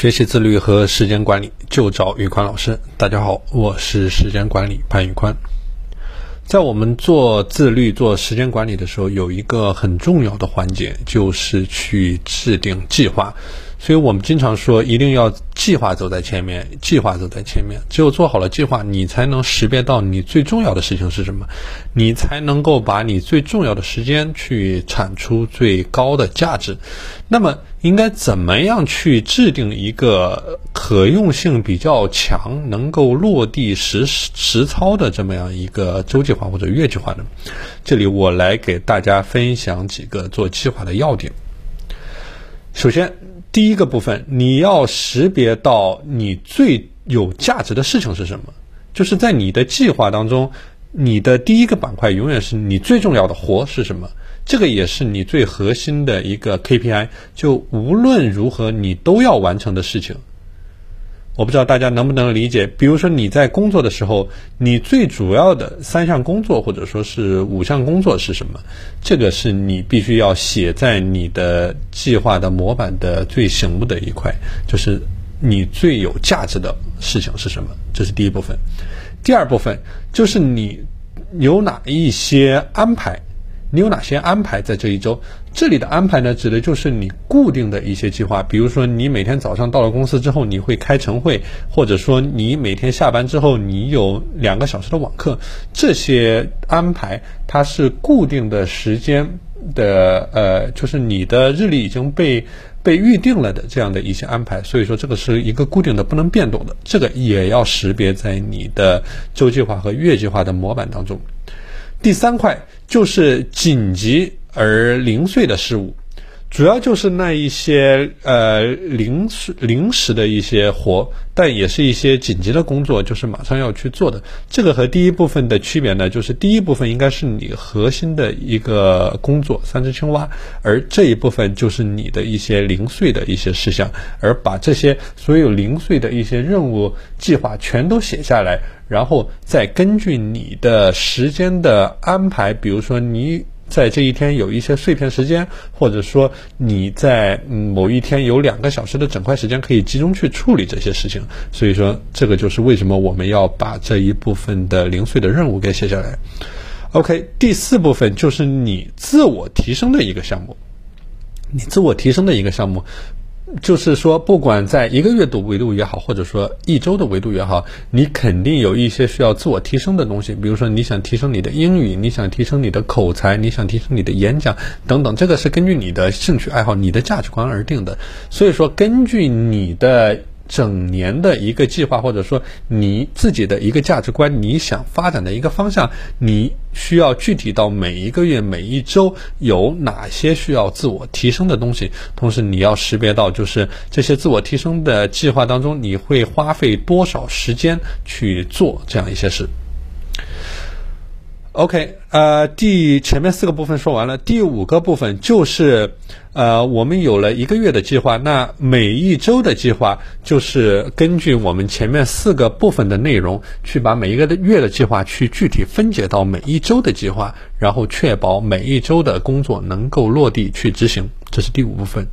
学习自律和时间管理，就找宇宽老师。大家好，我是时间管理潘宇宽。在我们做自律、做时间管理的时候，有一个很重要的环节，就是去制定计划。所以我们经常说，一定要计划走在前面，计划走在前面。只有做好了计划，你才能识别到你最重要的事情是什么，你才能够把你最重要的时间去产出最高的价值。那么，应该怎么样去制定一个可用性比较强、能够落地实实操的这么样一个周计划或者月计划呢？这里我来给大家分享几个做计划的要点。首先。第一个部分，你要识别到你最有价值的事情是什么，就是在你的计划当中，你的第一个板块永远是你最重要的活是什么，这个也是你最核心的一个 KPI，就无论如何你都要完成的事情。我不知道大家能不能理解，比如说你在工作的时候，你最主要的三项工作或者说是五项工作是什么？这个是你必须要写在你的计划的模板的最醒目的一块，就是你最有价值的事情是什么？这是第一部分。第二部分就是你有哪一些安排。你有哪些安排在这一周？这里的安排呢，指的就是你固定的一些计划。比如说，你每天早上到了公司之后，你会开晨会，或者说你每天下班之后，你有两个小时的网课。这些安排它是固定的时间的，呃，就是你的日历已经被被预定了的这样的一些安排。所以说，这个是一个固定的、不能变动的。这个也要识别在你的周计划和月计划的模板当中。第三块就是紧急而零碎的事物，主要就是那一些呃临时临时的一些活，但也是一些紧急的工作，就是马上要去做的。这个和第一部分的区别呢，就是第一部分应该是你核心的一个工作，三只青蛙，而这一部分就是你的一些零碎的一些事项，而把这些所有零碎的一些任务计划全都写下来。然后再根据你的时间的安排，比如说你在这一天有一些碎片时间，或者说你在某一天有两个小时的整块时间可以集中去处理这些事情。所以说，这个就是为什么我们要把这一部分的零碎的任务给写下来。OK，第四部分就是你自我提升的一个项目，你自我提升的一个项目。就是说，不管在一个月度维度也好，或者说一周的维度也好，你肯定有一些需要自我提升的东西。比如说，你想提升你的英语，你想提升你的口才，你想提升你的演讲等等，这个是根据你的兴趣爱好、你的价值观而定的。所以说，根据你的。整年的一个计划，或者说你自己的一个价值观，你想发展的一个方向，你需要具体到每一个月、每一周有哪些需要自我提升的东西，同时你要识别到，就是这些自我提升的计划当中，你会花费多少时间去做这样一些事。OK，呃，第前面四个部分说完了，第五个部分就是，呃，我们有了一个月的计划，那每一周的计划就是根据我们前面四个部分的内容，去把每一个月的计划去具体分解到每一周的计划，然后确保每一周的工作能够落地去执行，这是第五部分。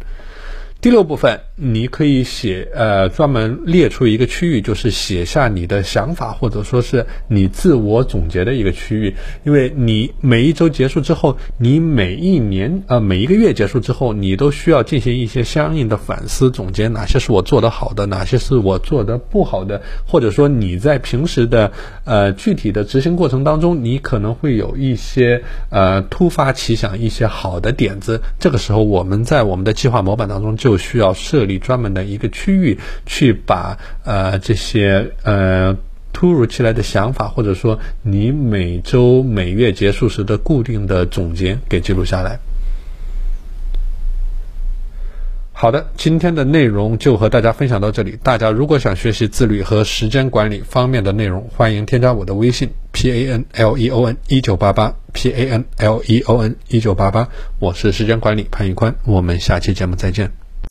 第六部分，你可以写呃，专门列出一个区域，就是写下你的想法，或者说是你自我总结的一个区域。因为你每一周结束之后，你每一年呃每一个月结束之后，你都需要进行一些相应的反思总结，哪些是我做的好的，哪些是我做的不好的，或者说你在平时的呃具体的执行过程当中，你可能会有一些呃突发奇想一些好的点子，这个时候我们在我们的计划模板当中就。就需要设立专门的一个区域，去把呃这些呃突如其来的想法，或者说你每周每月结束时的固定的总结给记录下来。好的，今天的内容就和大家分享到这里。大家如果想学习自律和时间管理方面的内容，欢迎添加我的微信 p a n l e o n 一九八八 p a n l e o n 一九八八，我是时间管理潘玉宽，我们下期节目再见。